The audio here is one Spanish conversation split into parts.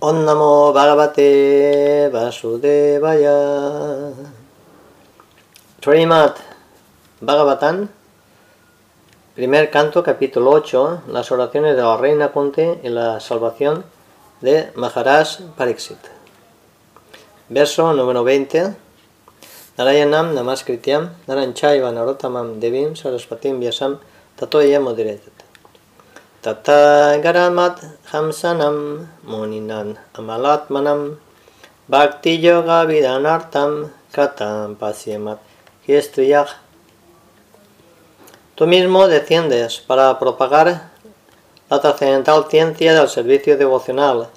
Om Namo Bhagavate Vasudevaya. Srimad Bhagavatam, primer canto, capítulo 8, las oraciones de la reina Kunti y la salvación de Maharaj Pariksit. Verso número 20. Narayanam Namaskrityam Naranchayva Narotamam Devim Saraspatim Vyasam Tatoya. Tata Garamat Hamsanam Muninan Amalatmanam Bhakti Yoga Vidanartam Katam Pasyamat Yestriyah. Tú mismo desciendes para propagar la trascendental ciencia del servicio devocional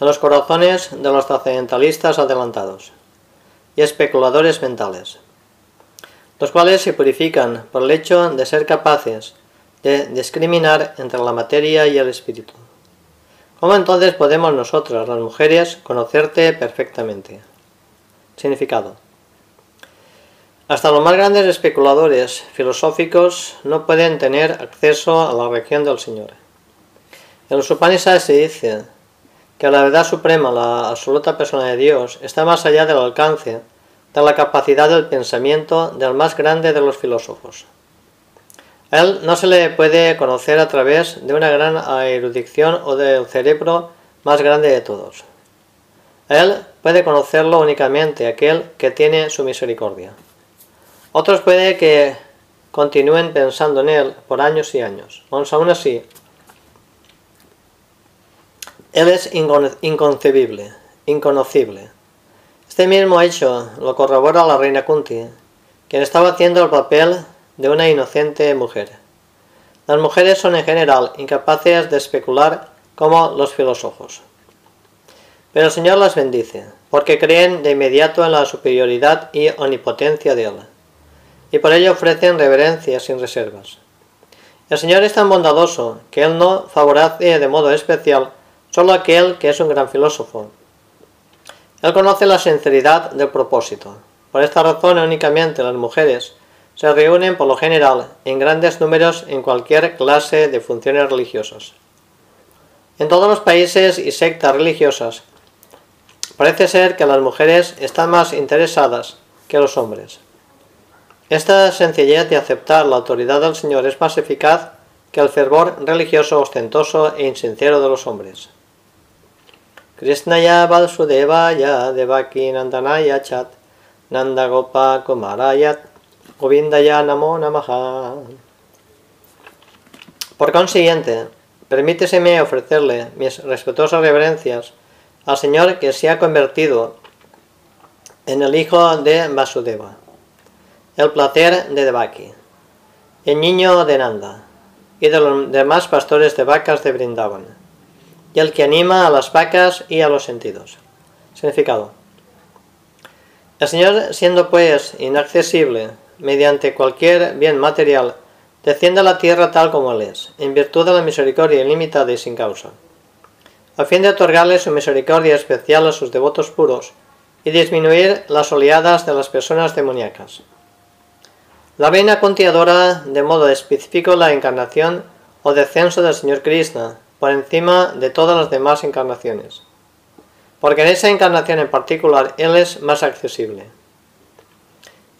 en los corazones de los trascendentalistas adelantados y especuladores mentales, los cuales se purifican por el hecho de ser capaces de discriminar entre la materia y el espíritu. ¿Cómo entonces podemos nosotras, las mujeres, conocerte perfectamente? Significado. Hasta los más grandes especuladores filosóficos no pueden tener acceso a la región del Señor. En los Upanishads se dice que la verdad suprema, la absoluta persona de Dios, está más allá del alcance de la capacidad del pensamiento del más grande de los filósofos. A él no se le puede conocer a través de una gran erudición o del cerebro más grande de todos. A él puede conocerlo únicamente aquel que tiene su misericordia. Otros puede que continúen pensando en él por años y años. Aún así, él es inconcebible, inconocible. Este mismo hecho lo corrobora la reina Kunti, quien estaba haciendo el papel de una inocente mujer. Las mujeres son en general incapaces de especular como los filósofos. Pero el Señor las bendice, porque creen de inmediato en la superioridad y omnipotencia de Él, y por ello ofrecen reverencia sin reservas. El Señor es tan bondadoso que Él no favorece de modo especial solo aquel que es un gran filósofo. Él conoce la sinceridad del propósito. Por esta razón únicamente las mujeres se reúnen por lo general en grandes números en cualquier clase de funciones religiosas. En todos los países y sectas religiosas parece ser que las mujeres están más interesadas que los hombres. Esta sencillez de aceptar la autoridad del Señor es más eficaz que el fervor religioso ostentoso e insincero de los hombres. Krishnaya Valsudevaya Devaki Nandanaya Chat Nandagopa Kumarayat Govindaya Namo Namaha. Por consiguiente, permíteseme ofrecerle mis respetuosas reverencias al Señor que se ha convertido en el hijo de Vasudeva, el placer de Devaki, el niño de Nanda y de los demás pastores de vacas de Brindavan y el que anima a las vacas y a los sentidos. Significado. El Señor, siendo pues inaccesible mediante cualquier bien material, desciende a la tierra tal como Él es, en virtud de la misericordia ilimitada y sin causa, a fin de otorgarle su misericordia especial a sus devotos puros y disminuir las oleadas de las personas demoníacas. La reina contiadora de modo específico la encarnación o descenso del Señor Krishna, por encima de todas las demás encarnaciones, porque en esa encarnación en particular Él es más accesible.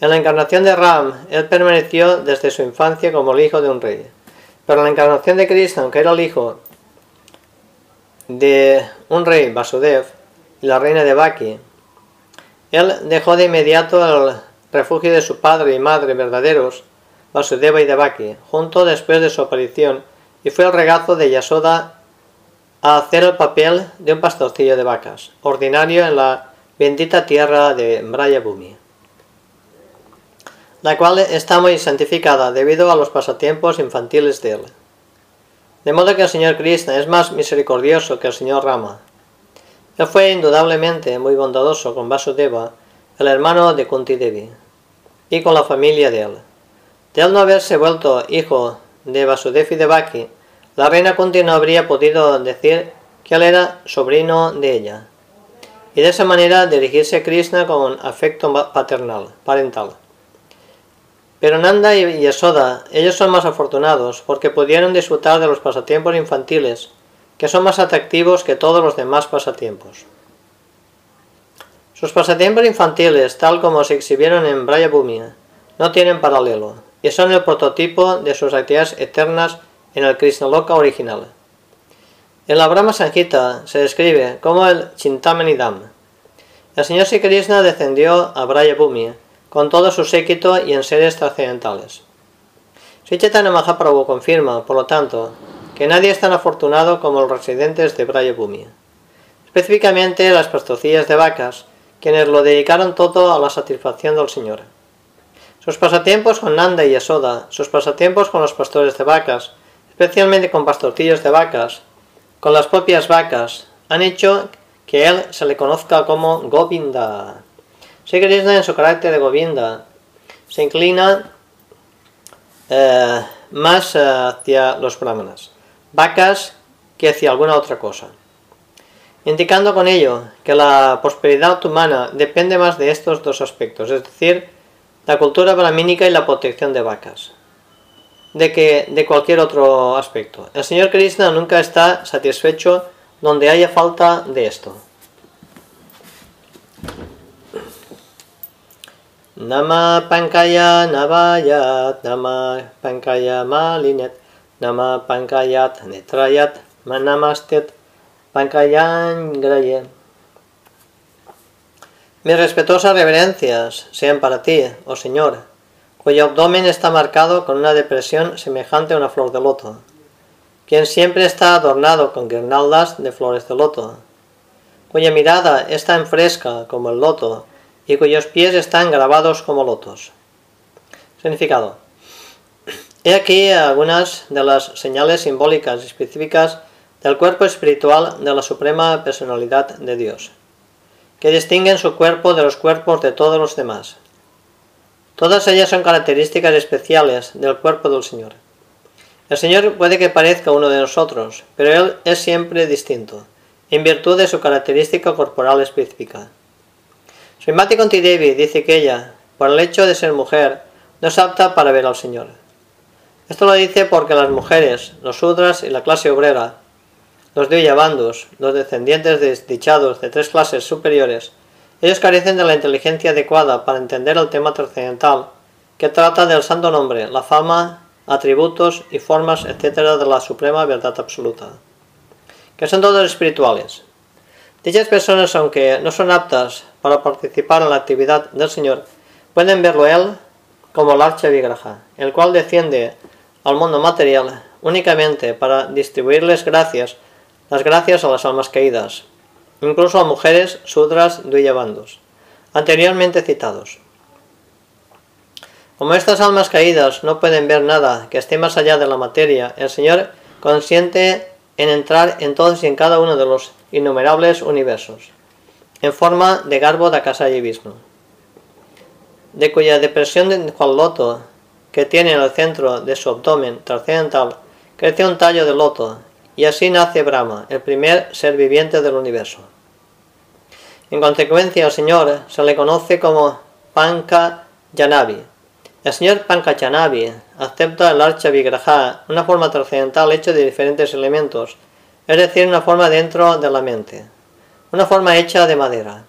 En la encarnación de Ram, Él permaneció desde su infancia como el hijo de un rey, pero en la encarnación de Krishna, aunque era el hijo de un rey, Vasudev, y la reina de Baki, él dejó de inmediato el refugio de su padre y madre verdaderos, Vasudeva y Devaki, junto después de su aparición y fue el regazo de Yasoda a hacer el papel de un pastorcillo de vacas, ordinario en la bendita tierra de Bumi, la cual está muy santificada debido a los pasatiempos infantiles de él. De modo que el señor Krishna es más misericordioso que el señor Rama. Él fue indudablemente muy bondadoso con Vasudeva, el hermano de Kunti Devi, y con la familia de él. De él no haberse vuelto hijo de Vasudev y de Baki, la reina Kunti no habría podido decir que él era sobrino de ella, y de esa manera dirigirse a Krishna con afecto paternal, parental. Pero Nanda y Yasoda, ellos son más afortunados porque pudieron disfrutar de los pasatiempos infantiles que son más atractivos que todos los demás pasatiempos. Sus pasatiempos infantiles, tal como se exhibieron en Braya Bhumia, no tienen paralelo y son el prototipo de sus actividades eternas en el Krishnaloka original. En la Brahma Sanjita se describe como el Chintamanidam. El señor Sri Krishna descendió a Braya Bhumi con todo su séquito y en seres trascendentales. Sri Chaitanya Mahaprabhu confirma, por lo tanto, que nadie es tan afortunado como los residentes de Braya Bhumi. Específicamente las pastorcillas de vacas, quienes lo dedicaron todo a la satisfacción del Señor. Sus pasatiempos con Nanda y Yasoda, sus pasatiempos con los pastores de vacas, especialmente con pastorcillos de vacas, con las propias vacas, han hecho que él se le conozca como Govinda. Sri Krishna en su carácter de Govinda se inclina eh, más hacia los brahmanas, vacas que hacia alguna otra cosa, indicando con ello que la prosperidad humana depende más de estos dos aspectos, es decir, la cultura brahmínica y la protección de vacas, de que de cualquier otro aspecto. El señor Krishna nunca está satisfecho donde haya falta de esto. Nama Pankaya Navayat, Nama Pankaya Malinet, Nama Pankayat Netrayat, Manamastet, Pankayan Grayet. Mis respetuosas reverencias sean para ti, oh Señor, cuyo abdomen está marcado con una depresión semejante a una flor de loto, quien siempre está adornado con guirnaldas de flores de loto, cuya mirada es tan fresca como el loto y cuyos pies están grabados como lotos. Significado. He aquí algunas de las señales simbólicas específicas del cuerpo espiritual de la Suprema Personalidad de Dios que distinguen su cuerpo de los cuerpos de todos los demás. Todas ellas son características especiales del cuerpo del Señor. El Señor puede que parezca uno de nosotros, pero Él es siempre distinto, en virtud de su característica corporal específica. Srimati Conti Devi dice que ella, por el hecho de ser mujer, no es apta para ver al Señor. Esto lo dice porque las mujeres, los sudras y la clase obrera los Yabandos, los descendientes desdichados de tres clases superiores, ellos carecen de la inteligencia adecuada para entender el tema trascendental, que trata del santo nombre, la fama, atributos y formas, etc. de la suprema verdad absoluta, que son todos espirituales. Dichas personas, aunque no son aptas para participar en la actividad del Señor, pueden verlo Él como el Archa Vigraja, el cual desciende al mundo material únicamente para distribuirles gracias las gracias a las almas caídas, incluso a mujeres, sudras, duyabandos, anteriormente citados. Como estas almas caídas no pueden ver nada que esté más allá de la materia, el Señor consiente en entrar en todos y en cada uno de los innumerables universos, en forma de garbo y Vishnu, de cuya depresión de cual loto que tiene en el centro de su abdomen trascendental crece un tallo de loto y así nace Brahma, el primer ser viviente del universo. En consecuencia, al Señor se le conoce como Panka Yanavi. El Señor Panka Yanavi acepta el Archa Vigraha, una forma trascendental hecha de diferentes elementos, es decir, una forma dentro de la mente, una forma hecha de madera,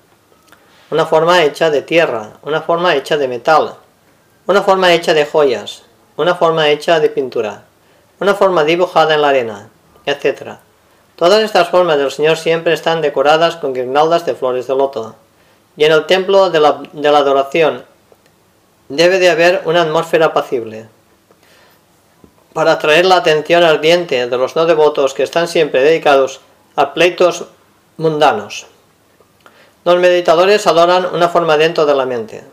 una forma hecha de tierra, una forma hecha de metal, una forma hecha de joyas, una forma hecha de pintura, una forma dibujada en la arena, etc. Todas estas formas del Señor siempre están decoradas con guirnaldas de flores de loto. Y en el templo de la, de la adoración debe de haber una atmósfera apacible. Para atraer la atención ardiente de los no devotos que están siempre dedicados a pleitos mundanos. Los meditadores adoran una forma dentro de la mente.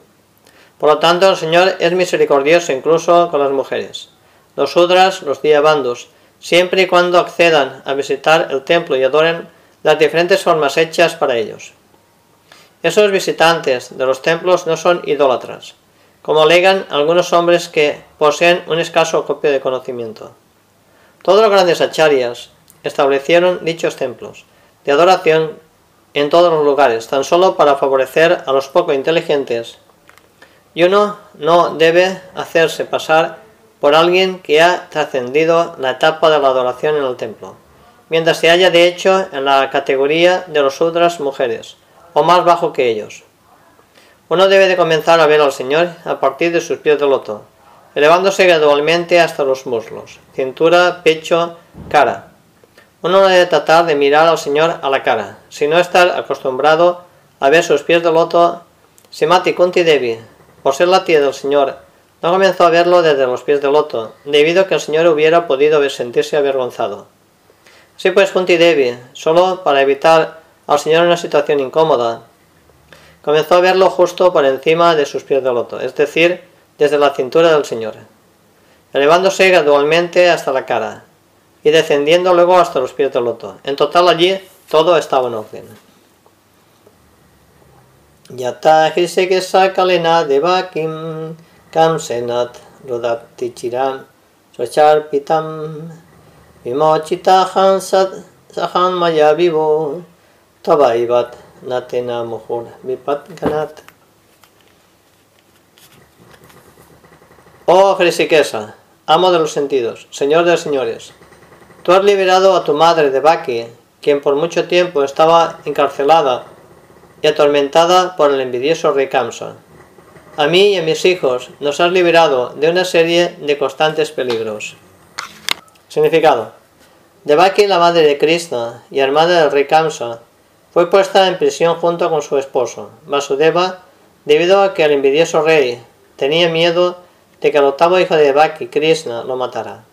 Por lo tanto, el Señor es misericordioso incluso con las mujeres. Los sudras, los diabandos, siempre y cuando accedan a visitar el templo y adoren las diferentes formas hechas para ellos. Esos visitantes de los templos no son idólatras, como alegan algunos hombres que poseen un escaso copio de conocimiento. Todos los grandes acharyas establecieron dichos templos de adoración en todos los lugares, tan solo para favorecer a los poco inteligentes, y uno no debe hacerse pasar por alguien que ha trascendido la etapa de la adoración en el templo, mientras se halla de hecho en la categoría de los otras mujeres, o más bajo que ellos. Uno debe de comenzar a ver al Señor a partir de sus pies de loto, elevándose gradualmente hasta los muslos, cintura, pecho, cara. Uno no debe tratar de mirar al Señor a la cara, sino estar acostumbrado a ver sus pies de loto. Simati Kunti Devi, por ser la tía del Señor, no comenzó a verlo desde los pies de loto, debido a que el Señor hubiera podido sentirse avergonzado. Sí, pues Kunti Devi, solo para evitar al Señor una situación incómoda, comenzó a verlo justo por encima de sus pies de loto, es decir, desde la cintura del Señor, elevándose gradualmente hasta la cara y descendiendo luego hasta los pies del loto. En total allí todo estaba en orden. Yata Kalena Devakim Kamsenat Rodatichiram Pitam Vimochita Sahan Maya Vivo Tabaivat Natena Muhur Vipat Ganat Oh Hrishikesa, amo de los sentidos, señor de los señores, tú has liberado a tu madre de Baki, quien por mucho tiempo estaba encarcelada y atormentada por el envidioso rey Kamsa. A mí y a mis hijos nos has liberado de una serie de constantes peligros. Significado. Devaki, la madre de Krishna y hermana del rey Kamsa, fue puesta en prisión junto con su esposo, Vasudeva, debido a que el envidioso rey tenía miedo de que el octavo hijo de Devaki, Krishna, lo matara.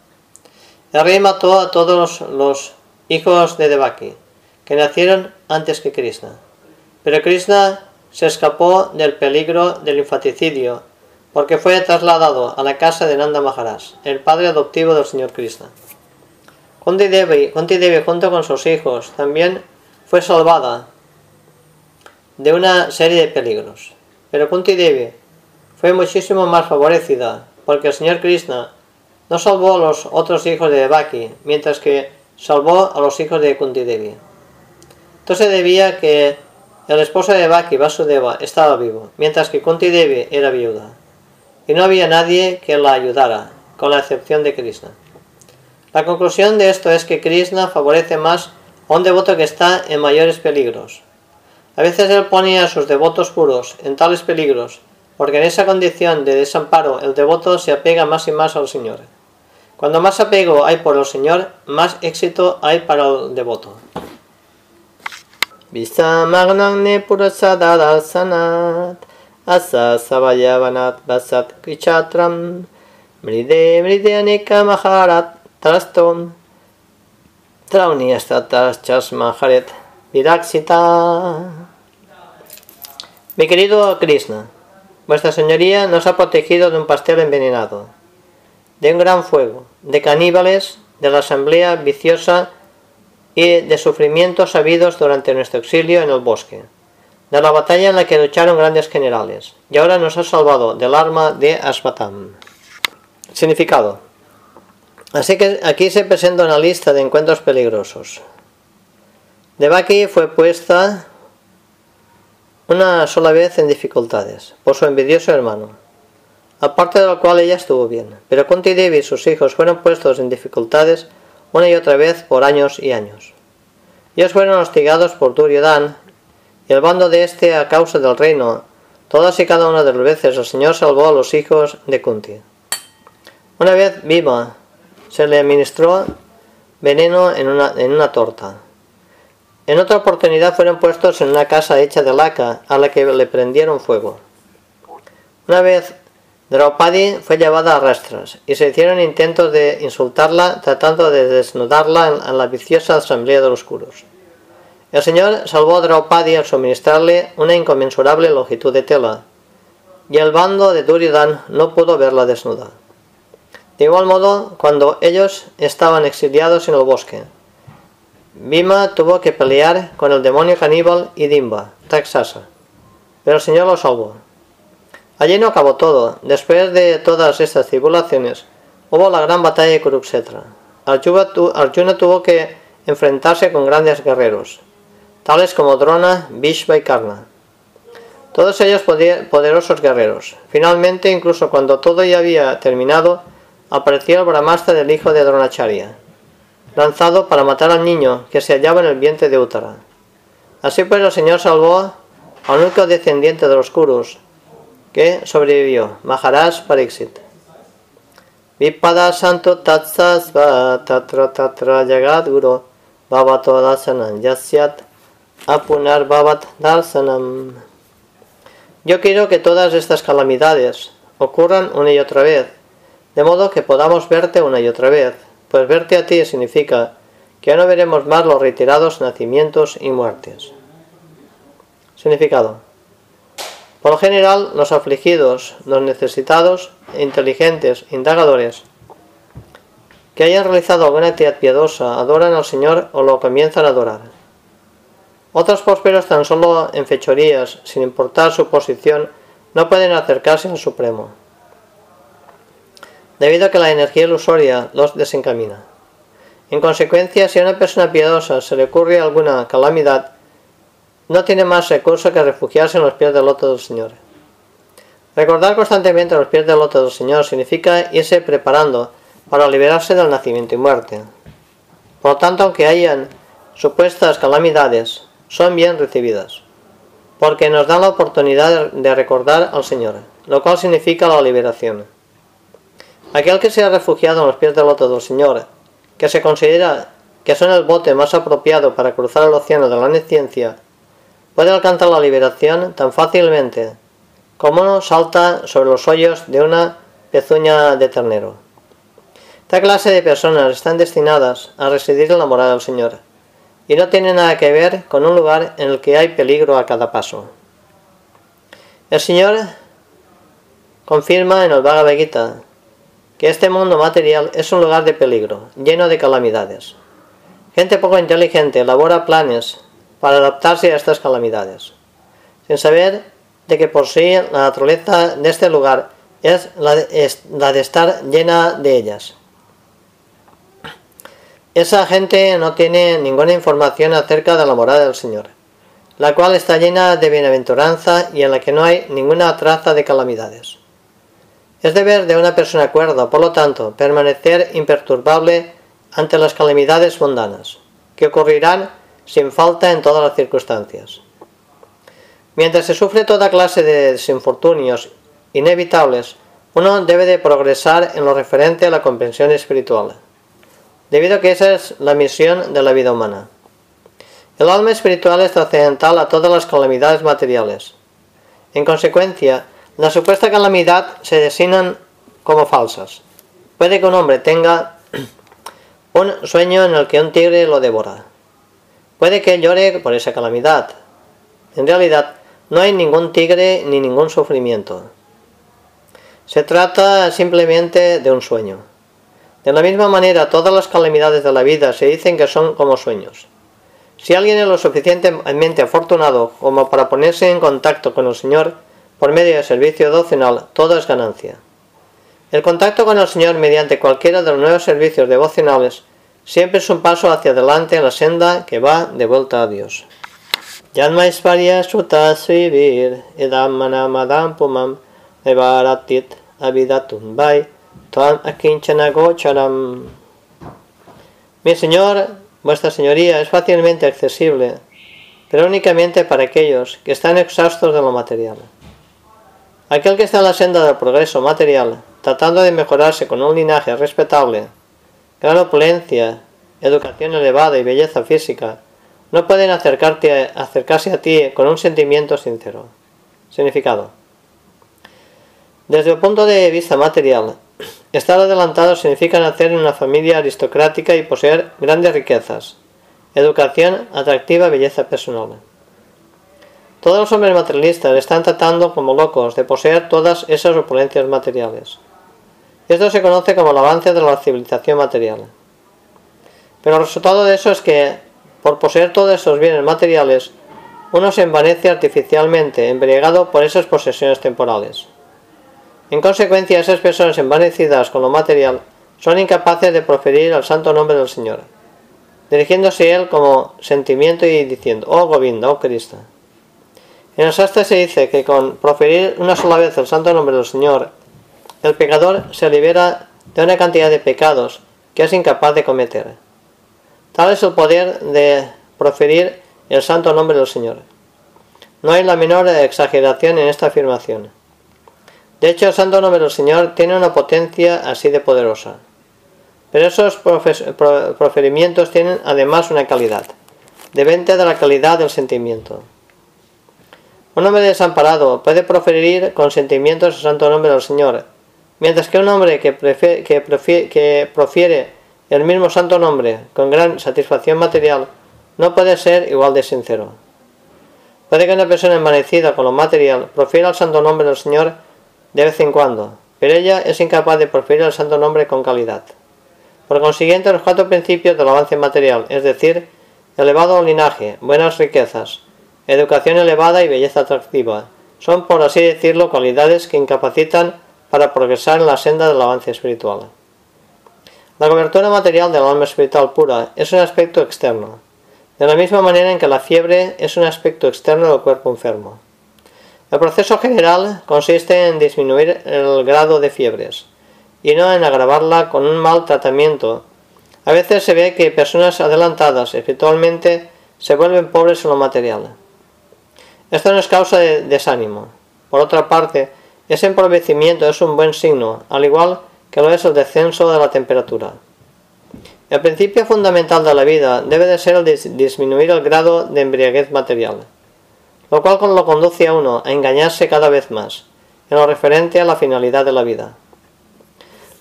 El rey mató a todos los hijos de Devaki, que nacieron antes que Krishna. Pero Krishna se escapó del peligro del infanticidio porque fue trasladado a la casa de Nanda Maharaj, el padre adoptivo del señor Krishna. Kunti Devi, junto con sus hijos también fue salvada de una serie de peligros. Pero Kunti Devi fue muchísimo más favorecida porque el señor Krishna no salvó a los otros hijos de Devaki, mientras que salvó a los hijos de Kunti Devi. Entonces debía que el esposo de Devaki, Vasudeva, estaba vivo, mientras que Kunti Devi era viuda, y no había nadie que la ayudara, con la excepción de Krishna. La conclusión de esto es que Krishna favorece más a un devoto que está en mayores peligros. A veces él pone a sus devotos puros en tales peligros, porque en esa condición de desamparo el devoto se apega más y más al Señor. Cuando más apego hay por el Señor, más éxito hay para el devoto. asa basat mride mride aneka maharat Trastom Trauni Chasma Haret Vidaksita. Mi querido Krishna, Vuestra Señoría nos ha protegido de un pastel envenenado, de un gran fuego, de caníbales, de la asamblea viciosa y de sufrimientos habidos durante nuestro exilio en el bosque, de la batalla en la que lucharon grandes generales, y ahora nos ha salvado del arma de Asvatam. Significado. Así que aquí se presenta una lista de encuentros peligrosos. Devaki fue puesta una sola vez en dificultades por su envidioso hermano, aparte de lo cual ella estuvo bien, pero Kunti Devi y sus hijos fueron puestos en dificultades una y otra vez por años y años. Ellos fueron hostigados por Duryodhan y el bando de este a causa del reino. Todas y cada una de las veces el Señor salvó a los hijos de Kunti. Una vez Bhima se le administró veneno en una, en una torta. En otra oportunidad fueron puestos en una casa hecha de laca a la que le prendieron fuego. Una vez Draupadi fue llevada a rastras y se hicieron intentos de insultarla tratando de desnudarla en, la viciosa asamblea de los oscuros. El Señor salvó a Draupadi al suministrarle una inconmensurable longitud de tela, y el bando de Duryodhan no pudo verla desnuda. De igual modo, cuando ellos estaban exiliados en el bosque, Bhima tuvo que pelear con el demonio caníbal y Dimba, Taxasa, pero el Señor lo salvó. Allí no acabó todo. Después de todas estas tribulaciones, hubo la gran batalla de Kurukshetra. Arjuna tuvo que enfrentarse con grandes guerreros, tales como Drona, Bhishma y Karna. Todos ellos poderosos guerreros. Finalmente, incluso cuando todo ya había terminado, apareció el Brahmastra del hijo de Dronacharya. lanzado para matar al niño que se hallaba en el vientre de Uttara. Así pues el Señor salvó al único descendiente de los Kurus que sobrevivió, Maharaj Pariksit. Vipada Santo Tatsasva Tatra Tatra Jagat Guru Bhavato Dasanam Yasyat Apunar Bhavat Darsanam. Yo quiero que todas estas calamidades ocurran una y otra vez, de modo que podamos verte una y otra vez, pues verte a ti significa que ya no veremos más los reiterados nacimientos y muertes. Significado. Por lo general, los afligidos, los necesitados, inteligentes, indagadores, que hayan realizado alguna actividad piadosa, adoran al Señor o lo comienzan a adorar. Otros prósperos tan solo en fechorías, sin importar su posición, no pueden acercarse al Supremo, debido a que la energía ilusoria los desencamina. En consecuencia, si a una persona piadosa se le ocurre alguna calamidad, no tiene más recurso que refugiarse en los pies del del Señor. Recordar constantemente los pies del del Señor significa irse preparando para liberarse del nacimiento y muerte. Por lo tanto, aunque hayan supuestas calamidades, son bien recibidas, porque nos dan la oportunidad de recordar al Señor, lo cual significa la liberación. Aquel que se ha refugiado en los pies del del Señor, que se considera que son el bote más apropiado para cruzar el océano de la neciencia, puede alcanzar la liberación tan fácilmente como uno salta sobre los hoyos de una pezuña de ternero. Esta clase de personas están destinadas a residir en la morada del Señor y no tiene nada que ver con un lugar en el que hay peligro a cada paso. El Señor confirma en el Bhagavad Gita que este mundo material es un lugar de peligro, lleno de calamidades. Gente poco inteligente elabora planes para adaptarse a estas calamidades, sin saber de que por sí la naturaleza de este lugar es la de, estar llena de ellas. Esa gente no tiene ninguna información acerca de la morada del Señor, la cual está llena de bienaventuranza y en la que no hay ninguna traza de calamidades. Es deber de una persona cuerda, por lo tanto, permanecer imperturbable ante las calamidades mundanas, que ocurrirán sin falta en todas las circunstancias. Mientras se sufre toda clase de desinfortunios inevitables, uno debe de progresar en lo referente a la comprensión espiritual, debido a que esa es la misión de la vida humana. El alma espiritual es trascendental a todas las calamidades materiales. En consecuencia, la supuesta calamidad se designan como falsas. Puede que un hombre tenga un sueño en el que un tigre lo devora. Puede que llore por esa calamidad. En realidad, no hay ningún tigre ni ningún sufrimiento. Se trata simplemente de un sueño. De la misma manera, todas las calamidades de la vida se dicen que son como sueños. Si alguien es lo suficientemente afortunado como para ponerse en contacto con el Señor por medio del servicio devocional, todo es ganancia. El contacto con el Señor mediante cualquiera de los nuevos servicios devocionales siempre es un paso hacia adelante en la senda que va de vuelta a Dios. Svivir Idam Pumam Tuam Akinchana Gocharam Mi Señor, vuestra Señoría, es fácilmente accesible, pero únicamente para aquellos que están exhaustos de lo material. Aquel que está en la senda del progreso material, tratando de mejorarse con un linaje respetable, gran opulencia, educación elevada y belleza física, no pueden acercarse a ti con un sentimiento sincero. Significado. Desde el punto de vista material, estar adelantado significa nacer en una familia aristocrática y poseer grandes riquezas, educación, atractiva belleza personal. Todos los hombres materialistas están tratando como locos de poseer todas esas opulencias materiales. Esto se conoce como el avance de la civilización material. Pero el resultado de eso es que, por poseer todos esos bienes materiales, uno se envanece artificialmente, embriagado por esas posesiones temporales. En consecuencia, esas personas envanecidas con lo material son incapaces de proferir el santo nombre del Señor, dirigiéndose a Él como sentimiento y diciendo, oh Govinda, oh Cristo. En el sastre se dice que con proferir una sola vez el santo nombre del Señor, el pecador se libera de una cantidad de pecados que es incapaz de cometer. Tal es el poder de proferir el santo nombre del Señor. No hay la menor exageración en esta afirmación. De hecho, el santo nombre del Señor tiene una potencia así de poderosa. Pero esos proferimientos tienen además una calidad, venta de la calidad del sentimiento. Un hombre desamparado puede proferir con sentimientos el santo nombre del Señor, mientras que un hombre que, que profiere el mismo santo nombre con gran satisfacción material no puede ser igual de sincero. Puede que una persona envanecida con lo material profiera el santo nombre del Señor de vez en cuando, pero ella es incapaz de proferir el santo nombre con calidad. Por consiguiente, los cuatro principios del avance material, es decir, elevado linaje, buenas riquezas, educación elevada y belleza atractiva, son, por así decirlo, cualidades que incapacitan para progresar en la senda del avance espiritual. La cobertura material del alma espiritual pura es un aspecto externo, de la misma manera en que la fiebre es un aspecto externo del cuerpo enfermo. El proceso general consiste en disminuir el grado de fiebres, y no en agravarla con un mal tratamiento. A veces se ve que personas adelantadas espiritualmente se vuelven pobres en lo material. Esto no es causa de desánimo. Por otra parte, ese empobrecimiento es un buen signo, al igual que lo es el descenso de la temperatura. El principio fundamental de la vida debe de ser el disminuir el grado de embriaguez material, lo cual lo conduce a uno a engañarse cada vez más, en lo referente a la finalidad de la vida.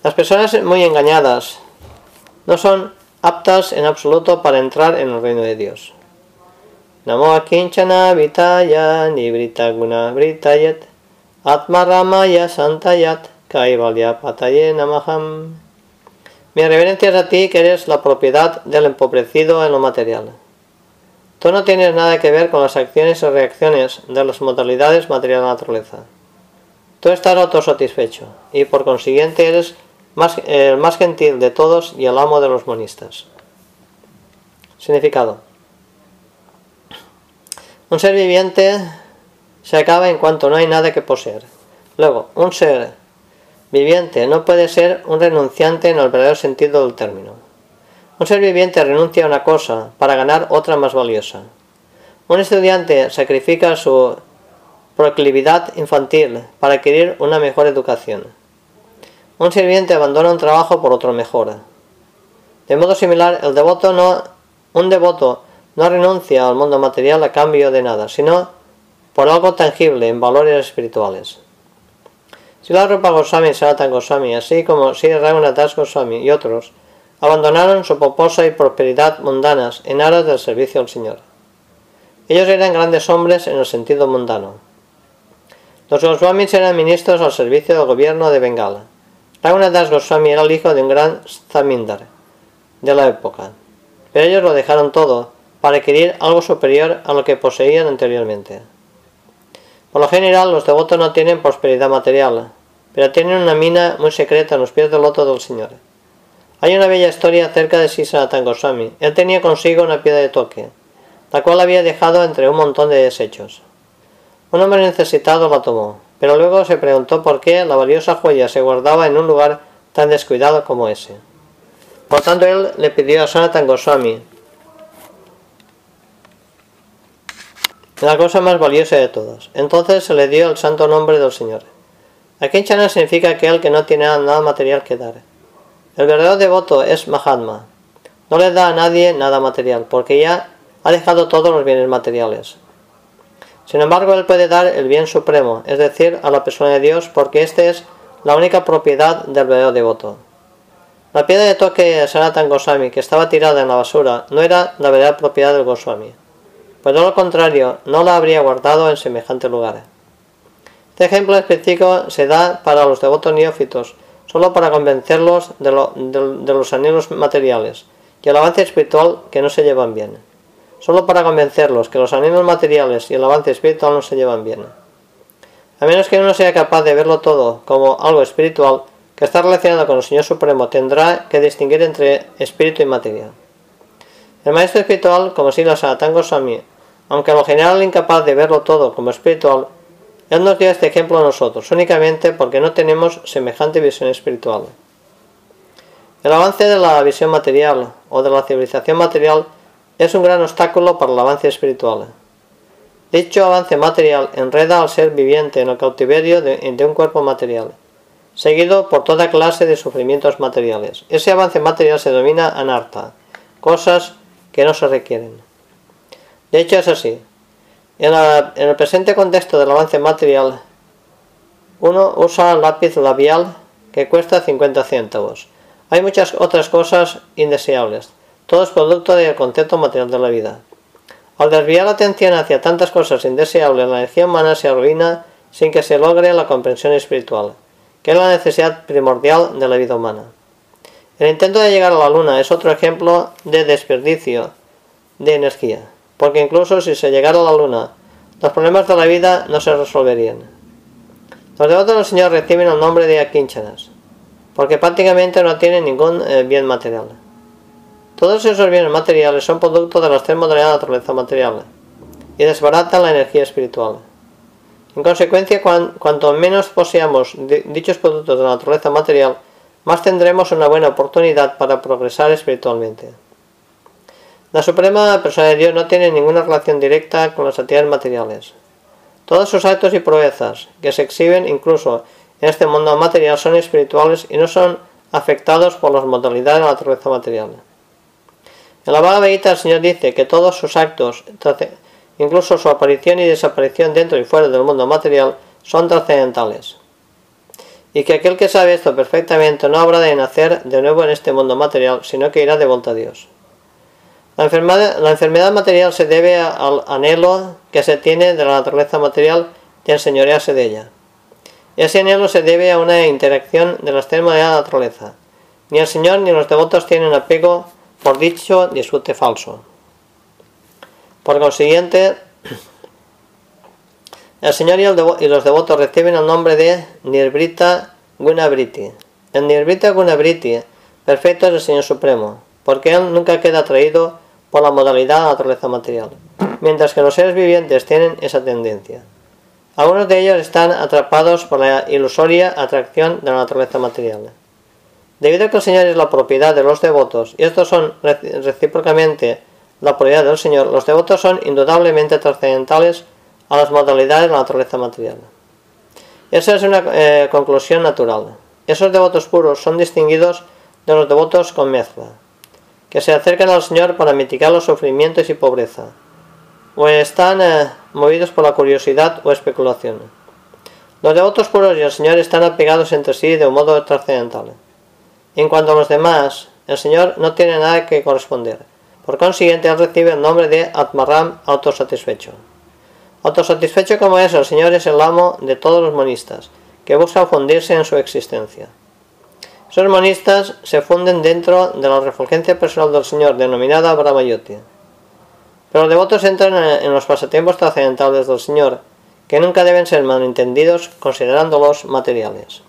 Las personas muy engañadas no son aptas en absoluto para entrar en el reino de Dios. Namo akinchana vitaya nibritaguna britayet atmaramaya santayat kaivalya pataye namaham. Mi reverencia es a ti que eres la propiedad del empobrecido en lo material. Tú no tienes nada que ver con las acciones y reacciones de las modalidades material de la naturaleza. Tú estás autosatisfecho y por consiguiente eres el más gentil de todos y el amo de los monistas. Significado. Un ser viviente se acaba en cuanto no hay nada que poseer. Luego, un ser viviente no puede ser un renunciante en el verdadero sentido del término. Un ser viviente renuncia a una cosa para ganar otra más valiosa. Un estudiante sacrifica su proclividad infantil para adquirir una mejor educación. Un sirviente abandona un trabajo por otro mejor. De modo similar, el devoto no, un devoto no renuncia al mundo material a cambio de nada, sino por algo tangible en valores espirituales. Si la Rupa Goswami, Sanatan Goswami, así como Sri Raghunath Goswami y otros, abandonaron su poposa y prosperidad mundanas en aras del servicio al Señor. Ellos eran grandes hombres en el sentido mundano. Los Goswamis eran ministros al servicio del gobierno de Bengala. Das Goswami era el hijo de un gran zamindar de la época, pero ellos lo dejaron todo para adquirir algo superior a lo que poseían anteriormente. Por lo general, los devotos no tienen prosperidad material, pero tienen una mina muy secreta en los pies del loto del Señor. Hay una bella historia acerca de Sisanatan Goswami. Él tenía consigo una piedra de toque, la cual había dejado entre un montón de desechos. Un hombre necesitado la tomó, pero luego se preguntó por qué la valiosa joya se guardaba en un lugar tan descuidado como ese. Por tanto, él le pidió a Sanatan Goswami la cosa más valiosa de todas. Entonces se le dio el santo nombre del Señor. Aquí en Chana significa aquel que no tiene nada material que dar. El verdadero devoto es Mahatma. No le da a nadie nada material, porque ya ha dejado todos los bienes materiales. Sin embargo, él puede dar el bien supremo, es decir, a la persona de Dios, porque éste es la única propiedad del verdadero devoto. La piedra de toque de Sanatan Goswami, que estaba tirada en la basura, no era la verdadera propiedad del Goswami. Pues todo lo contrario, no la habría guardado en semejante lugar. Este ejemplo específico se da para los devotos neófitos, solo para convencerlos de, los anhelos materiales y el avance espiritual que no se llevan bien solo para convencerlos que los anhelos materiales y el avance espiritual no se llevan bien. A menos que uno sea capaz de verlo todo como algo espiritual que está relacionado con el Señor Supremo, tendrá que distinguir entre espíritu y materia. El maestro espiritual, como si la Sanatan Goswami, aunque en lo general incapaz de verlo todo como espiritual, él nos dio este ejemplo a nosotros, únicamente porque no tenemos semejante visión espiritual. El avance de la visión material o de la civilización material es un gran obstáculo para el avance espiritual. Dicho avance material enreda al ser viviente en el cautiverio de, un cuerpo material, seguido por toda clase de sufrimientos materiales. Ese avance material se denomina anarta, cosas que no se requieren. De hecho es así. En, el presente contexto del avance material, uno usa lápiz labial que cuesta 50 céntimos hay muchas otras cosas indeseables. Todo es producto del concepto material de la vida. Al desviar la atención hacia tantas cosas indeseables, la energía humana se arruina sin que se logre la comprensión espiritual, que es la necesidad primordial de la vida humana. El intento de llegar a la luna es otro ejemplo de desperdicio de energía, porque incluso si se llegara a la luna, los problemas de la vida no se resolverían. Los devotos del Señor reciben el nombre de aquínchanas porque prácticamente no tienen ningún eh, bien material. Todos esos bienes materiales son producto de las tres modalidades de la naturaleza material y desbaratan la energía espiritual. En consecuencia, cuanto menos poseamos dichos productos de la naturaleza material, más tendremos una buena oportunidad para progresar espiritualmente. La Suprema Persona de Dios no tiene ninguna relación directa con las actividades materiales. Todos sus actos y proezas, que se exhiben incluso en este mundo material son espirituales y no son afectados por las modalidades de la naturaleza material. En la Bhagavad Gita el Señor dice que todos sus actos, incluso su aparición y desaparición dentro y fuera del mundo material, son trascendentales. Y que aquel que sabe esto perfectamente no habrá de nacer de nuevo en este mundo material, sino que irá de vuelta a Dios. La enfermedad, material se debe al anhelo que se tiene de la naturaleza material de enseñorearse de ella. Ese anhelo se debe a una interacción de los termos de la naturaleza. Ni el Señor ni los devotos tienen apego por dicho disfrute falso. Por consiguiente, el Señor y, los devotos reciben el nombre de Nirbrita Gunabriti. El Nirbrita Gunabriti perfecto es el Señor Supremo, porque Él nunca queda atraído por la modalidad de la naturaleza material, mientras que los seres vivientes tienen esa tendencia. Algunos de ellos están atrapados por la ilusoria atracción de la naturaleza material. Debido a que el Señor es la propiedad de los devotos y estos son recíprocamente la propiedad del Señor, los devotos son indudablemente trascendentales a las modalidades de la naturaleza material. Esa es una eh, conclusión natural. Esos devotos puros son distinguidos de los devotos con mezcla, que se acercan al Señor para mitigar los sufrimientos y pobreza, o están eh, movidos por la curiosidad o especulación. Los devotos puros y el Señor están apegados entre sí de un modo trascendental. En cuanto a los demás, el Señor no tiene nada que corresponder. Por consiguiente, él recibe el nombre de Atmaram autosatisfecho. Autosatisfecho como es, el Señor es el amo de todos los monistas, que buscan fundirse en su existencia. Esos monistas se funden dentro de la refulgencia personal del Señor, denominada Brahmayoti. Pero los devotos entran en los pasatiempos trascendentales del Señor, que nunca deben ser malentendidos considerándolos materiales.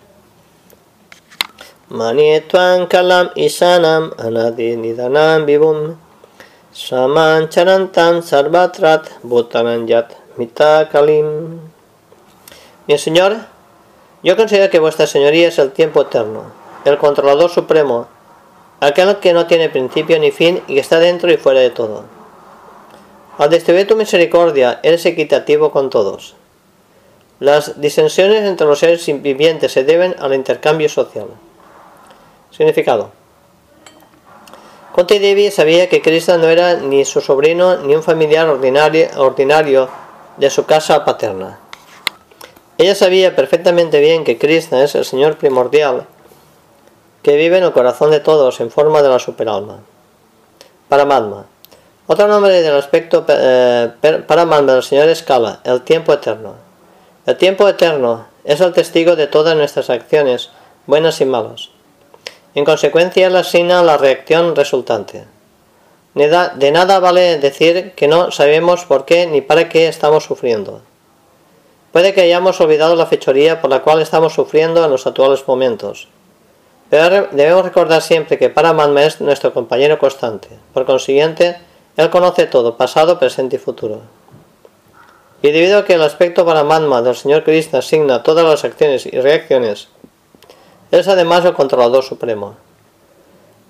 Manietuan kalam isanam anadinidanam vivum saman charantam sarvatrat bhutananyat mitakalim. Mi Señor, yo considero que vuestra señoría es el tiempo eterno, el controlador supremo, aquel que no tiene principio ni fin y que está dentro y fuera de todo. Al distribuir tu misericordia, eres equitativo con todos. Las disensiones entre los seres vivientes se deben al intercambio social. Significado. Kunti Devi sabía que Krishna no era ni su sobrino ni un familiar ordinario, ordinario de su casa paterna. Ella sabía perfectamente bien que Krishna es el Señor primordial que vive en el corazón de todos en forma de la superalma. Paramatma otro nombre del aspecto eh, para del Señor es Kala, el tiempo eterno. El tiempo eterno es el testigo de todas nuestras acciones, buenas y malas. En consecuencia, la asigna la reacción resultante. De nada vale decir que no sabemos por qué ni para qué estamos sufriendo. Puede que hayamos olvidado la fechoría por la cual estamos sufriendo en los actuales momentos. Debemos recordar siempre que Paramatma es nuestro compañero constante. Por consiguiente, él conoce todo, pasado, presente y futuro. Y debido a que el aspecto Paramatma del Señor Krishna asigna todas las acciones y reacciones, es además el controlador supremo.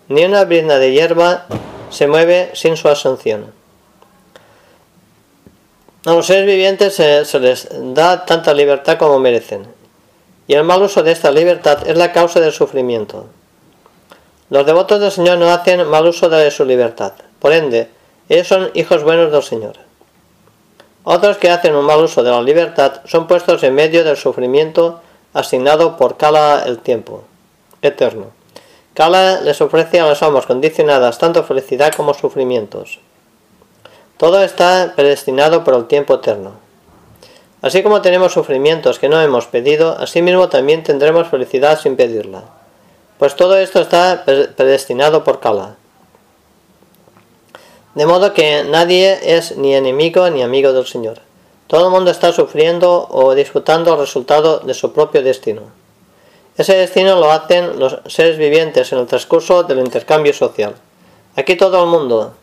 Ni una brizna de hierba se mueve sin su asunción. A los seres vivientes se, les da tanta libertad como merecen, y el mal uso de esta libertad es la causa del sufrimiento. Los devotos del Señor no hacen mal uso de su libertad, por ende, ellos son hijos buenos del Señor. Otros que hacen un mal uso de la libertad son puestos en medio del sufrimiento asignado por Kala el tiempo eterno. Kala les ofrece a las almas condicionadas tanto felicidad como sufrimientos. Todo está predestinado por el tiempo eterno. Así como tenemos sufrimientos que no hemos pedido, asimismo también tendremos felicidad sin pedirla. Pues todo esto está predestinado por Kala. De modo que nadie es ni enemigo ni amigo del Señor. Todo el mundo está sufriendo o disfrutando el resultado de su propio destino. Ese destino lo hacen los seres vivientes en el transcurso del intercambio social. Aquí todo el mundo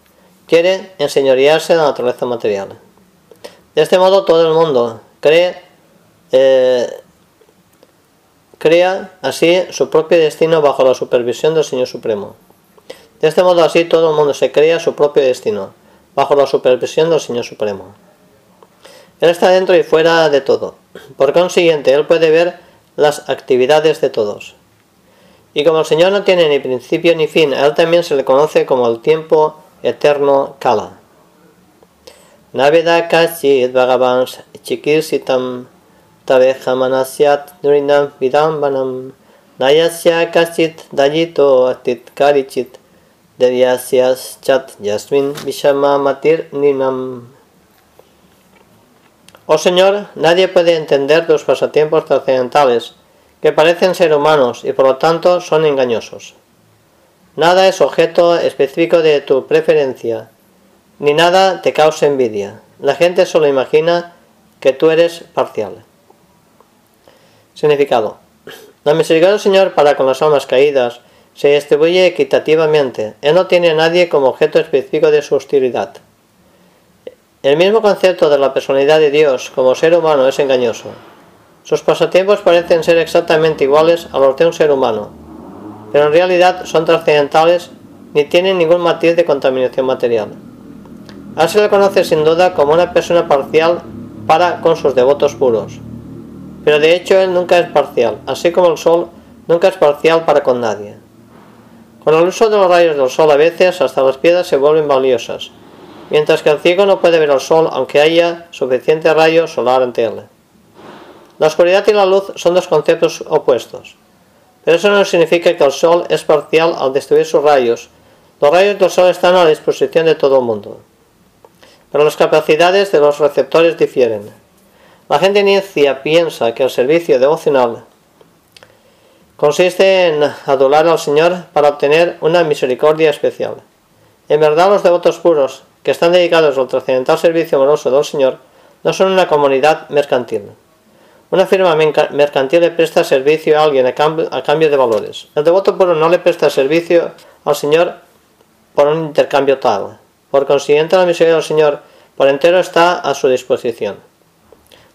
quiere enseñorearse de la naturaleza material. De este modo todo el mundo eh, crea así su propio destino bajo la supervisión del Señor Supremo. De este modo así todo el mundo se crea su propio destino, bajo la supervisión del Señor Supremo. Él está dentro y fuera de todo. Por consiguiente, Él puede ver las actividades de todos. Y como el Señor no tiene ni principio ni fin, a Él también se le conoce como el tiempo eterno Kala. Naveda kachit bhagavans chikirsitam manasiat nurinam vidambanam nayasya kachit dayito atit karichit chat yasmin vishama matir ninam. Oh Señor, nadie puede entender tus pasatiempos trascendentales, que parecen ser humanos y por lo tanto son engañosos. Nada es objeto específico de tu preferencia, ni nada te causa envidia. La gente solo imagina que tú eres parcial. Significado. La misericordia del Señor para con las almas caídas se distribuye equitativamente. Él no tiene a nadie como objeto específico de su hostilidad. El mismo concepto de la personalidad de Dios como ser humano es engañoso. Sus pasatiempos parecen ser exactamente iguales a los de un ser humano, pero en realidad son trascendentales ni tienen ningún matiz de contaminación material. A se le conoce sin duda como una persona parcial para con sus devotos puros, pero de hecho él nunca es parcial, así como el sol nunca es parcial para con nadie. Con el uso de los rayos del sol a veces hasta las piedras se vuelven valiosas, mientras que el ciego no puede ver el sol aunque haya suficiente rayo solar ante él. La oscuridad y la luz son dos conceptos opuestos, pero eso no significa que el sol es parcial al destruir sus rayos. Los rayos del sol están a disposición de todo el mundo, pero las capacidades de los receptores difieren. La gente inicia piensa que el servicio devocional consiste en adular al Señor para obtener una misericordia especial. En verdad los devotos puros, que están dedicados al trascendental servicio amoroso del Señor, no son una comunidad mercantil. Una firma mercantil le presta servicio a alguien a cambio, de valores. El devoto puro no le presta servicio al Señor por un intercambio tal. Por consiguiente, la misericordia del Señor por entero está a su disposición.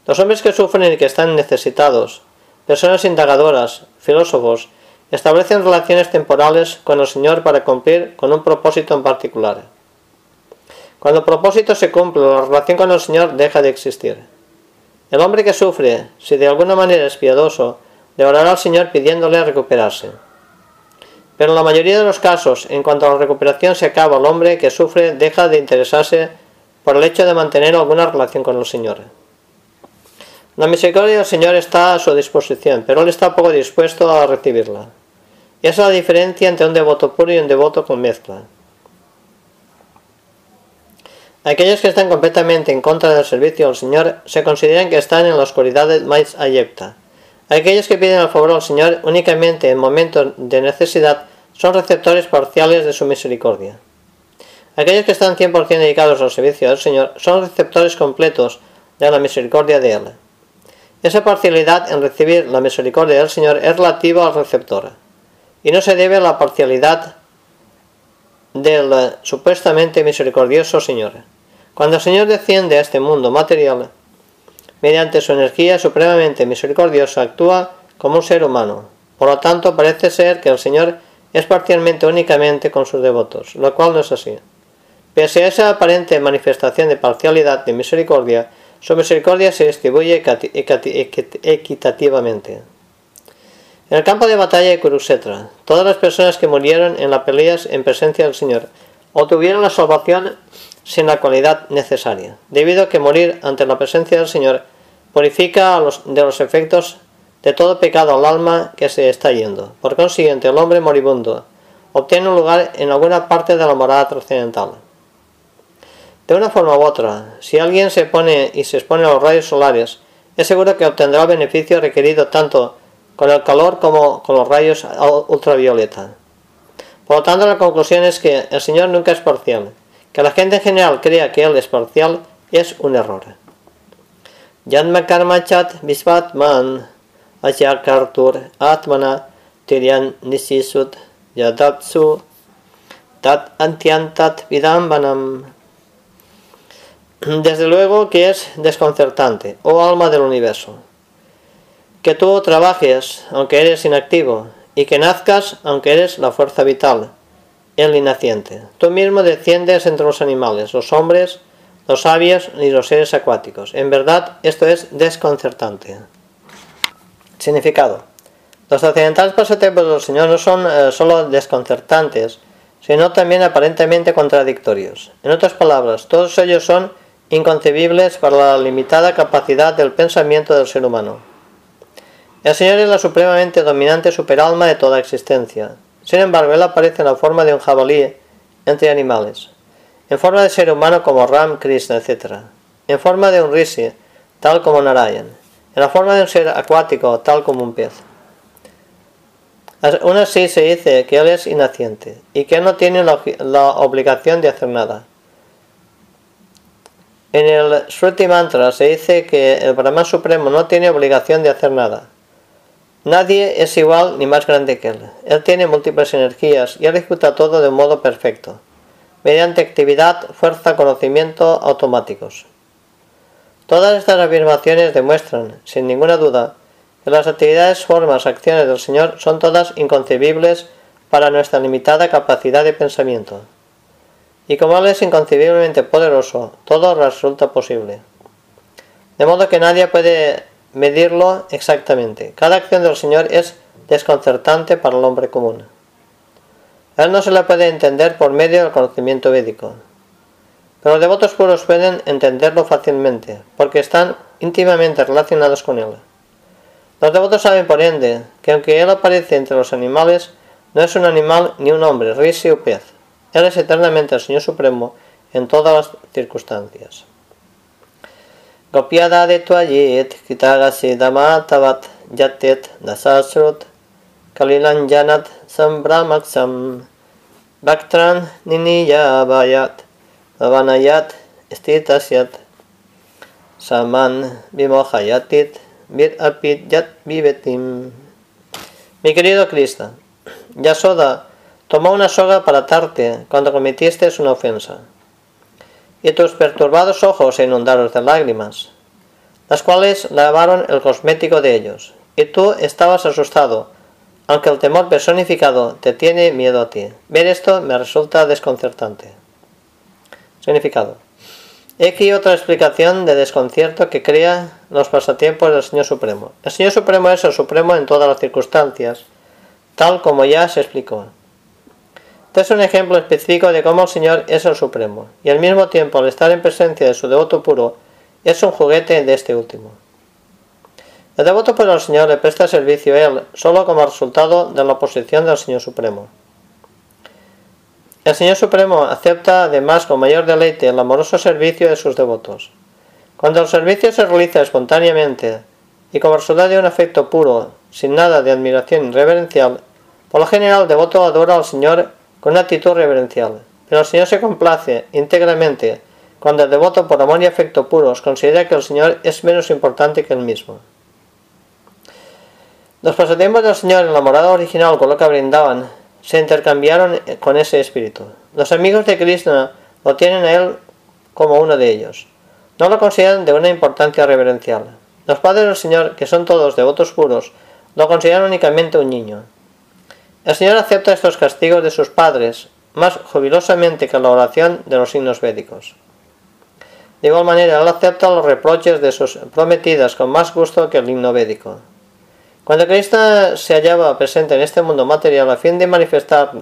Los hombres que sufren y que están necesitados, personas indagadoras, filósofos, establecen relaciones temporales con el Señor para cumplir con un propósito en particular. Cuando el propósito se cumple, la relación con el Señor deja de existir. El hombre que sufre, si de alguna manera es piadoso, le orará al Señor pidiéndole recuperarse. Pero en la mayoría de los casos, en cuanto a la recuperación se acaba, el hombre que sufre deja de interesarse por el hecho de mantener alguna relación con el Señor. La misericordia del Señor está a su disposición, pero Él está poco dispuesto a recibirla. Y esa es la diferencia entre un devoto puro y un devoto con mezcla. Aquellos que están completamente en contra del servicio al Señor se consideran que están en la oscuridad más ayecta. Aquellos que piden el favor al Señor únicamente en momentos de necesidad son receptores parciales de su misericordia. Aquellos que están 100% dedicados al servicio del Señor son receptores completos de la misericordia de Él. Esa parcialidad en recibir la misericordia del Señor es relativa al receptor y no se debe a la parcialidad del supuestamente misericordioso Señor. Cuando el Señor desciende a este mundo material, mediante su energía supremamente misericordiosa actúa como un ser humano. Por lo tanto, parece ser que el Señor es parcialmente únicamente con sus devotos, lo cual no es así. Pese a esa aparente manifestación de parcialidad de misericordia, su misericordia se distribuye equitativamente. En el campo de batalla de Kurukshetra, todas las personas que murieron en las peleas en presencia del Señor obtuvieron la salvación sin la cualidad necesaria, debido a que morir ante la presencia del Señor purifica de los efectos de todo pecado al alma que se está yendo. Por consiguiente, el hombre moribundo obtiene un lugar en alguna parte de la morada trascendental. De una forma u otra, si alguien se pone y se expone a los rayos solares, es seguro que obtendrá el beneficio requerido tanto con el calor como con los rayos ultravioleta. Por lo tanto, la conclusión es que el Señor nunca es parcial. Que la gente en general crea que Él es parcial es un error. Janma Karmachat Man Kartur Atmana Tiryan Nisisut Yadatsu Tat Antiantat Vidambanam. Desde luego que es desconcertante, oh alma del universo que tú trabajes aunque eres inactivo y que nazcas aunque eres la fuerza vital, el inaciente. Tú mismo desciendes entre los animales, los hombres, los sabios y los seres acuáticos. En verdad, esto es desconcertante. Significado. Los accidentales pasatiempos del Señor no son eh, solo desconcertantes, sino también aparentemente contradictorios. En otras palabras, todos ellos son inconcebibles para la limitada capacidad del pensamiento del ser humano. El Señor es la supremamente dominante superalma de toda existencia. Sin embargo, Él aparece en la forma de un jabalí entre animales, en forma de ser humano como Ram, Krishna, etc., en forma de un rishi, tal como Narayan, en la forma de un ser acuático, tal como un pez. Aún así se dice que Él es inaciente y que no tiene la, obligación de hacer nada. En el Shruti Mantra se dice que el Brahman Supremo no tiene obligación de hacer nada. Nadie es igual ni más grande que él. Él tiene múltiples energías y ejecuta todo de un modo perfecto, mediante actividad, fuerza, conocimiento automáticos. Todas estas afirmaciones demuestran, sin ninguna duda, que las actividades, formas, acciones del Señor son todas inconcebibles para nuestra limitada capacidad de pensamiento. Y como Él es inconcebiblemente poderoso, todo resulta posible. De modo que nadie puede medirlo exactamente. Cada acción del Señor es desconcertante para el hombre común. Él no se le puede entender por medio del conocimiento védico. Pero los devotos puros pueden entenderlo fácilmente, porque están íntimamente relacionados con él. Los devotos saben por ende que aunque él aparece entre los animales, no es un animal ni un hombre, rishi o pez. Él es eternamente el Señor Supremo en todas las circunstancias. Gopiada de Tuayet, Kitagasi Damatavat, Yatet, Nasasrut, Kalilanjanat, Sambramaksam, Baktran, Niniya Bayat, Avanayat, Estitasyat, Saman, Vimohayatit, Bir Apit Yat Vivetim. Mi querido Krishna, Yasoda tomó una soga para atarte cuando cometiste una ofensa y tus perturbados ojos se inundaron de lágrimas, las cuales lavaron el cosmético de ellos, y tú estabas asustado, aunque el temor personificado te tiene miedo a ti. Ver esto me resulta desconcertante. Significado. He aquí otra explicación de desconcierto que crea los pasatiempos del Señor Supremo. El Señor Supremo es el Supremo en todas las circunstancias, tal como ya se explicó. Este es un ejemplo específico de cómo el Señor es el Supremo, y al mismo tiempo al estar en presencia de su devoto puro, es un juguete de este último. El devoto puro al Señor le presta servicio a él solo como resultado de la oposición del Señor Supremo. El Señor Supremo acepta además con mayor deleite el amoroso servicio de sus devotos. Cuando el servicio se realiza espontáneamente y como resultado de un afecto puro, sin nada de admiración reverencial, por lo general el devoto adora al Señor una actitud reverencial. Pero el Señor se complace íntegramente cuando el devoto por amor y afecto puros considera que el Señor es menos importante que él mismo. Los pasatiempos del Señor en la morada original con lo que brindaban se intercambiaron con ese espíritu. Los amigos de Krishna lo tienen a él como uno de ellos. No lo consideran de una importancia reverencial. Los padres del Señor, que son todos devotos puros, lo consideran únicamente un niño. El Señor acepta estos castigos de sus padres más jubilosamente que la oración de los signos védicos. De igual manera, él acepta los reproches de sus prometidas con más gusto que el himno védico. Cuando Krishna se hallaba presente en este mundo material a fin de manifestar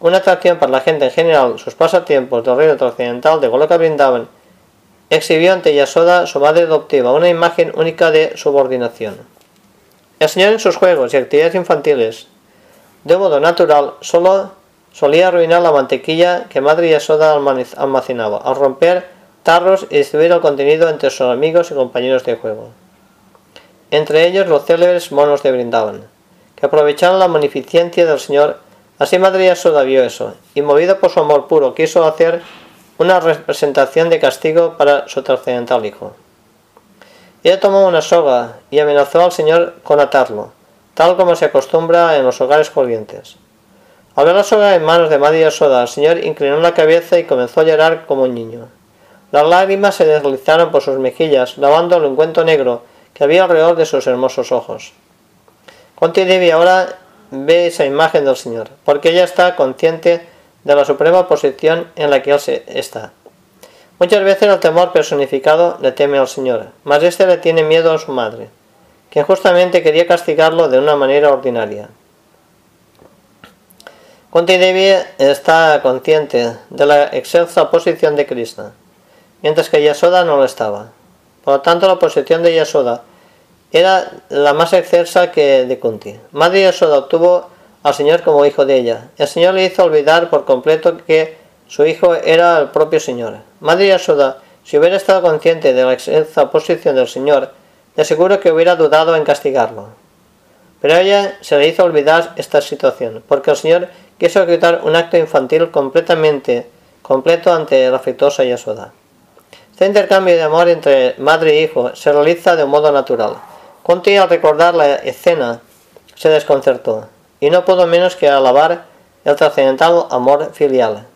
una atracción para la gente en general, sus pasatiempos del reino trascendental de Goloka Vrindavan, exhibió ante Yasoda, su madre adoptiva, una imagen única de subordinación. El Señor en sus juegos y actividades infantiles, de modo natural, solo solía arruinar la mantequilla que Madre Yasoda almacenaba, al romper tarros y distribuir el contenido entre sus amigos y compañeros de juego. Entre ellos los célebres monos de Brindavan, que aprovecharon la magnificencia del Señor. Así Madre Yasoda vio eso, y movido por su amor puro, quiso hacer una representación de castigo para su trascendental hijo. Ella tomó una soga y amenazó al Señor con atarlo, tal como se acostumbra en los hogares corrientes. Al ver la soga en manos de Madre Yasoda, el Señor inclinó la cabeza y comenzó a llorar como un niño. Las lágrimas se deslizaron por sus mejillas, lavando el ungüento negro que había alrededor de sus hermosos ojos. Conti Devi ahora ve esa imagen del Señor, porque ella está consciente de la suprema posición en la que Él está. Muchas veces el temor personificado le teme al Señor, mas éste le tiene miedo a su madre, quien justamente quería castigarlo de una manera ordinaria. Conti Devi está consciente de la excelsa posición de Krishna mientras que Yasoda no lo estaba. Por lo tanto, la posición de Yasoda era la más excelsa que de Kunti. Madre Yasoda obtuvo al Señor como hijo de ella. El Señor le hizo olvidar por completo que su hijo era el propio Señor. Madre Yasoda, si hubiera estado consciente de la excelsa posición del Señor, de seguro que hubiera dudado en castigarlo. Pero a ella se le hizo olvidar esta situación, porque el Señor quiso ejecutar un acto infantil completamente completo ante la afectuosa Yasoda. Este intercambio de amor entre madre e hijo se realiza de un modo natural. Conti al recordar la escena se desconcertó y no pudo menos que alabar el trascendental amor filial.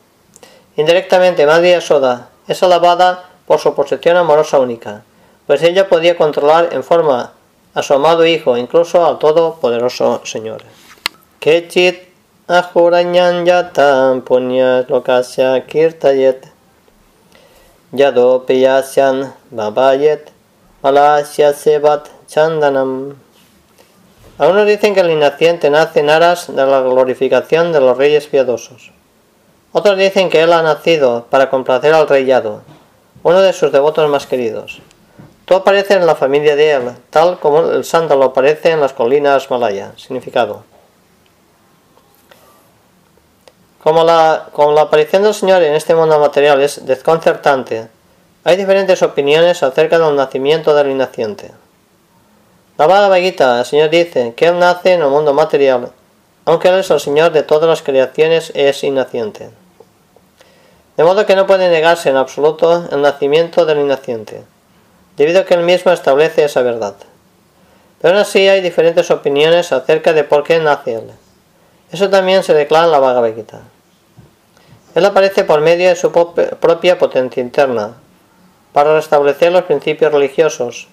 Indirectamente, Madre Soda es alabada por su posición amorosa única, pues ella podía controlar en forma a su amado hijo, incluso al todopoderoso Señor. Kechit punyas lokasya kirtayet Yadopiyasyan Babayet Malasya Sebat Chandanam. Algunos dicen que el naciente nace en aras de la glorificación de los reyes piadosos. Otros dicen que él ha nacido para complacer al rey Yado, uno de sus devotos más queridos. Todo aparece en la familia de él, tal como el sándalo aparece en las colinas Malaya. Significado. Como la, la aparición del Señor en este mundo material es desconcertante, hay diferentes opiniones acerca del nacimiento del inaciente. La Bhagavad Gita, el Señor dice que Él nace en el mundo material, aunque Él es el Señor de todas las creaciones es inaciente. De modo que no puede negarse en absoluto el nacimiento del inaciente, debido a que Él mismo establece esa verdad. Pero aún así hay diferentes opiniones acerca de por qué nace Él. Eso también se declara en la Bhagavad. Él aparece por medio de su propia potencia interna, para restablecer los principios religiosos,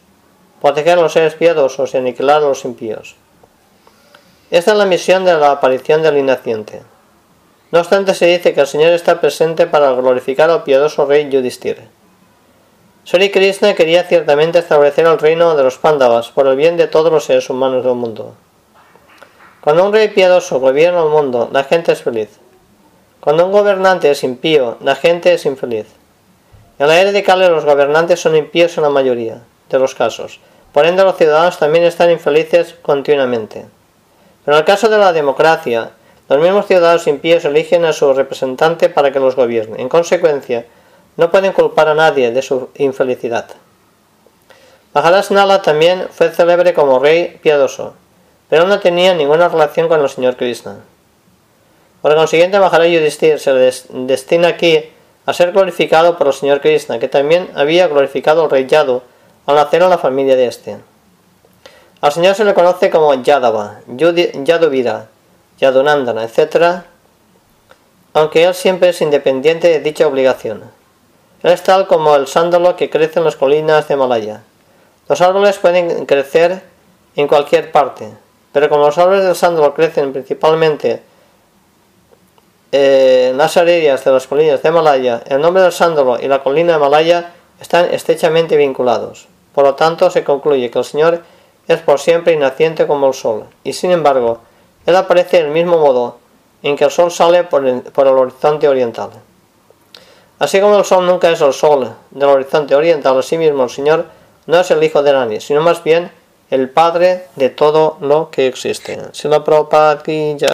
proteger a los seres piadosos y aniquilar a los impíos. Esta es la misión de la aparición del inaciente. No obstante, se dice que el Señor está presente para glorificar al piadoso rey Yudhishthir. Sri Krishna quería ciertamente establecer el reino de los Pándavas por el bien de todos los seres humanos del mundo. Cuando un rey piadoso gobierna el mundo, la gente es feliz. Cuando un gobernante es impío, la gente es infeliz. En la era de Kale los gobernantes son impíos en la mayoría de los casos. Por ende los ciudadanos también están infelices continuamente. Pero en el caso de la democracia, los mismos ciudadanos impíos eligen a su representante para que los gobierne. En consecuencia, no pueden culpar a nadie de su infelicidad. Maharaj Nala también fue célebre como rey piadoso, pero no tenía ninguna relación con el señor Krishna. Por consiguiente, Maharaj Yudhishthir se destina aquí a ser glorificado por el señor Krishna, que también había glorificado al rey Yadu al nacer en la familia de este. Al señor se le conoce como Yadava, Yaduvira, Yadunandana, etc., aunque él siempre es independiente de dicha obligación. Es tal como el sándalo que crece en las colinas de Malaya. Los árboles pueden crecer en cualquier parte, Pero como los árboles del sándalo crecen principalmente eh, en las áreas de las colinas de Malaya, el nombre del sándalo y la colina de Malaya están estrechamente vinculados. Por lo tanto, se concluye que el Señor es por siempre inaciente como el sol, y sin embargo, Él aparece del mismo modo en que el sol sale por el horizonte oriental. Así como el sol nunca es el sol del horizonte oriental, asimismo el Señor no es el hijo de nadie, sino más bien el padre de todo lo que existe. Si la